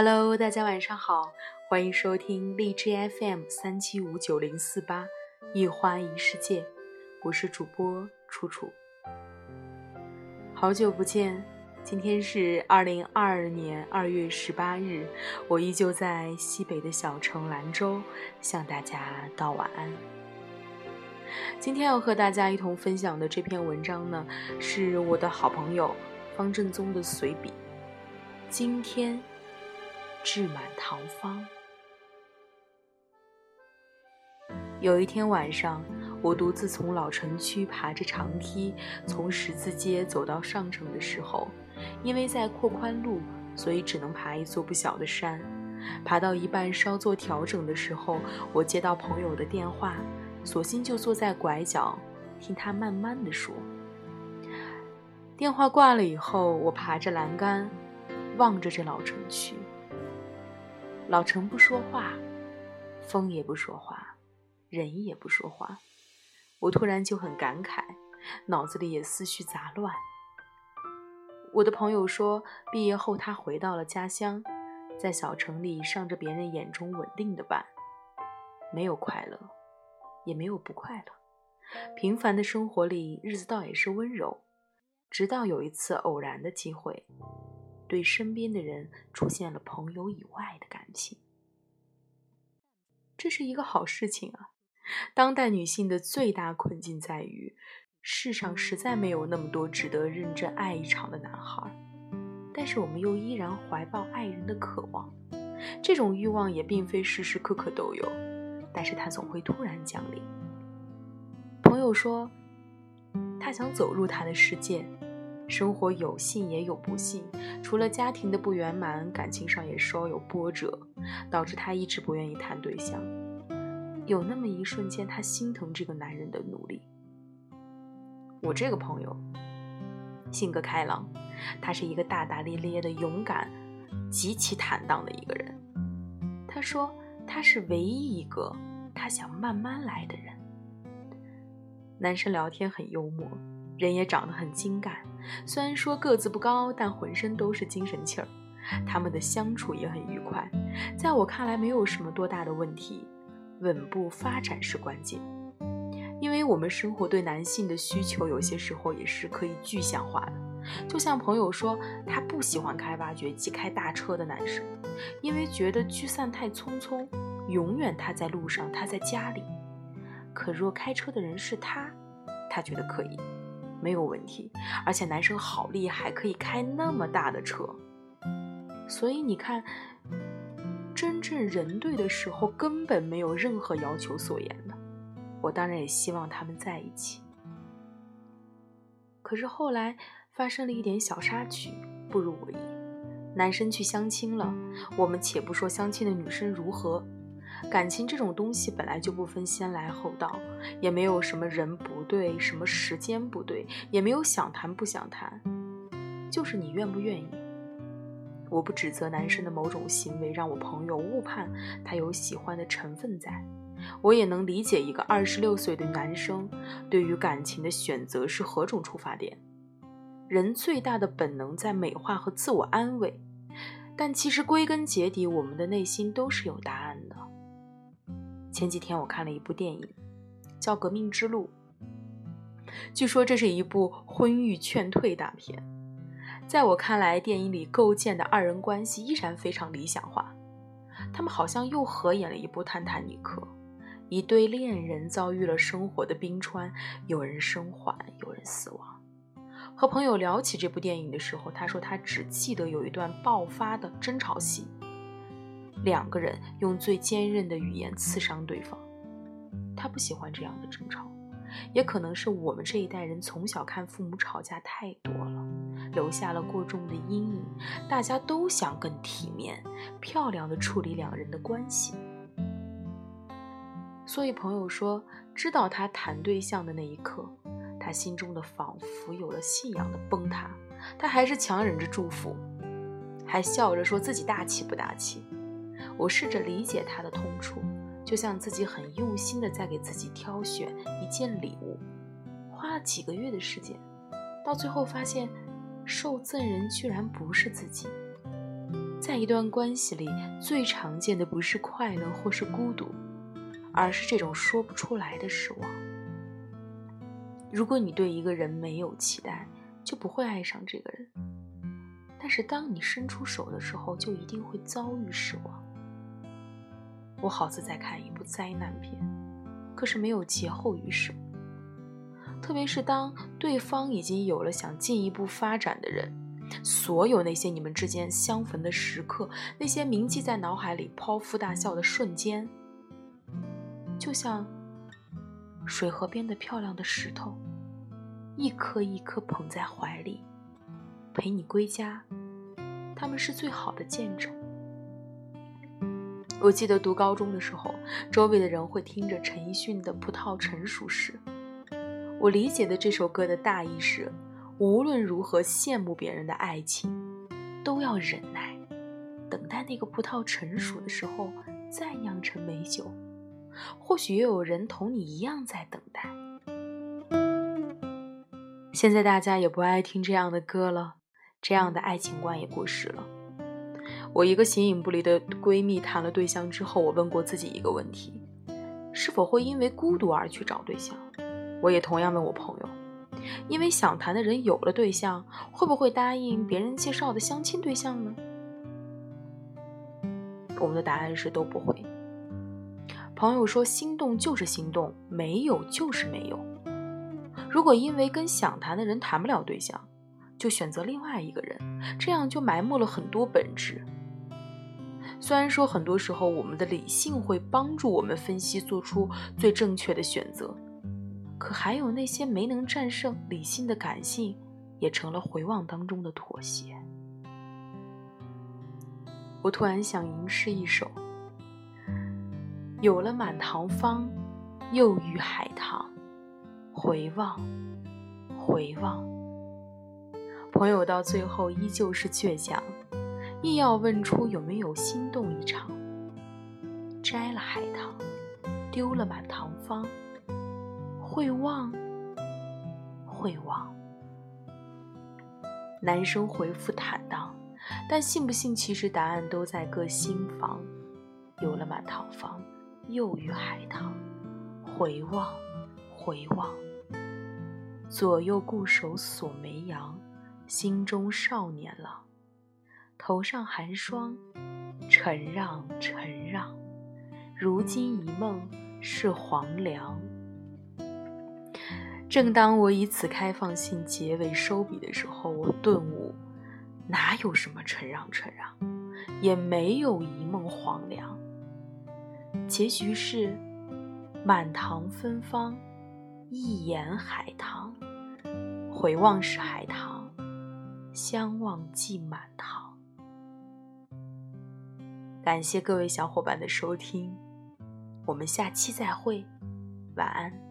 Hello，大家晚上好，欢迎收听荔枝 FM 三七五九零四八一花一世界，我是主播楚楚。好久不见，今天是二零二二年二月十八日，我依旧在西北的小城兰州向大家道晚安。今天要和大家一同分享的这篇文章呢，是我的好朋友方正宗的随笔。今天，志满堂芳。有一天晚上，我独自从老城区爬着长梯，从十字街走到上城的时候，因为在扩宽路，所以只能爬一座不小的山。爬到一半稍作调整的时候，我接到朋友的电话。索性就坐在拐角，听他慢慢的说。电话挂了以后，我爬着栏杆，望着这老城区。老城不说话，风也不说话，人也不说话。我突然就很感慨，脑子里也思绪杂乱。我的朋友说，毕业后他回到了家乡，在小城里上着别人眼中稳定的班，没有快乐。也没有不快乐，平凡的生活里，日子倒也是温柔。直到有一次偶然的机会，对身边的人出现了朋友以外的感情，这是一个好事情啊！当代女性的最大困境在于，世上实在没有那么多值得认真爱一场的男孩，但是我们又依然怀抱爱人的渴望，这种欲望也并非时时刻刻都有。但是他总会突然降临。朋友说，他想走入他的世界，生活有幸也有不幸，除了家庭的不圆满，感情上也稍有波折，导致他一直不愿意谈对象。有那么一瞬间，他心疼这个男人的努力。我这个朋友，性格开朗，他是一个大大咧咧的、勇敢、极其坦荡的一个人。他说，他是唯一一个。他想慢慢来的人，男生聊天很幽默，人也长得很精干。虽然说个子不高，但浑身都是精神气儿。他们的相处也很愉快，在我看来没有什么多大的问题。稳步发展是关键，因为我们生活对男性的需求有些时候也是可以具象化的。就像朋友说，他不喜欢开挖掘机、开大车的男生，因为觉得聚散太匆匆。永远他在路上，他在家里。可若开车的人是他，他觉得可以，没有问题。而且男生好厉害，可以开那么大的车。所以你看，真正人对的时候，根本没有任何要求所言的。我当然也希望他们在一起。可是后来发生了一点小插曲，不如我意。男生去相亲了，我们且不说相亲的女生如何。感情这种东西本来就不分先来后到，也没有什么人不对，什么时间不对，也没有想谈不想谈，就是你愿不愿意。我不指责男生的某种行为让我朋友误判他有喜欢的成分在，我也能理解一个二十六岁的男生对于感情的选择是何种出发点。人最大的本能在美化和自我安慰，但其实归根结底，我们的内心都是有答案的。前几天我看了一部电影，叫《革命之路》。据说这是一部婚育劝退大片。在我看来，电影里构建的二人关系依然非常理想化。他们好像又合演了一部《泰坦尼克》，一对恋人遭遇了生活的冰川，有人生还，有人死亡。和朋友聊起这部电影的时候，他说他只记得有一段爆发的争吵戏。两个人用最坚韧的语言刺伤对方，他不喜欢这样的争吵，也可能是我们这一代人从小看父母吵架太多了，留下了过重的阴影。大家都想更体面、漂亮的处理两人的关系，所以朋友说，知道他谈对象的那一刻，他心中的仿佛有了信仰的崩塌，他还是强忍着祝福，还笑着说自己大气不大气。我试着理解他的痛处，就像自己很用心的在给自己挑选一件礼物，花了几个月的时间，到最后发现受赠人居然不是自己。在一段关系里，最常见的不是快乐或是孤独，而是这种说不出来的失望。如果你对一个人没有期待，就不会爱上这个人；但是当你伸出手的时候，就一定会遭遇失望。我好似在看一部灾难片，可是没有劫后余生。特别是当对方已经有了想进一步发展的人。所有那些你们之间相逢的时刻，那些铭记在脑海里、剖腹大笑的瞬间，就像水河边的漂亮的石头，一颗一颗捧在怀里，陪你归家。他们是最好的见证。我记得读高中的时候，周围的人会听着陈奕迅的《葡萄成熟时》，我理解的这首歌的大意是。无论如何羡慕别人的爱情，都要忍耐，等待那个葡萄成熟的时候再酿成美酒。或许也有人同你一样在等待。现在大家也不爱听这样的歌了，这样的爱情观也过时了。我一个形影不离的闺蜜谈了对象之后，我问过自己一个问题：是否会因为孤独而去找对象？我也同样问我朋友。因为想谈的人有了对象，会不会答应别人介绍的相亲对象呢？我们的答案是都不会。朋友说，心动就是心动，没有就是没有。如果因为跟想谈的人谈不了对象，就选择另外一个人，这样就埋没了很多本质。虽然说很多时候我们的理性会帮助我们分析，做出最正确的选择。可还有那些没能战胜理性的感性，也成了回望当中的妥协。我突然想吟诗一首：有了满堂芳，又遇海棠。回望，回望，朋友到最后依旧是倔强，硬要问出有没有心动一场。摘了海棠，丢了满堂芳。会忘，会忘。男生回复坦荡，但信不信，其实答案都在各心房。有了满堂芳，又遇海棠。回望，回望。左右固守锁眉杨，心中少年郎。头上寒霜，承让，承让。如今一梦是黄粱。正当我以此开放性结尾收笔的时候，我顿悟：哪有什么承让承让，也没有一梦黄粱。结局是满堂芬芳，一眼海棠。回望是海棠，相望即满堂。感谢各位小伙伴的收听，我们下期再会，晚安。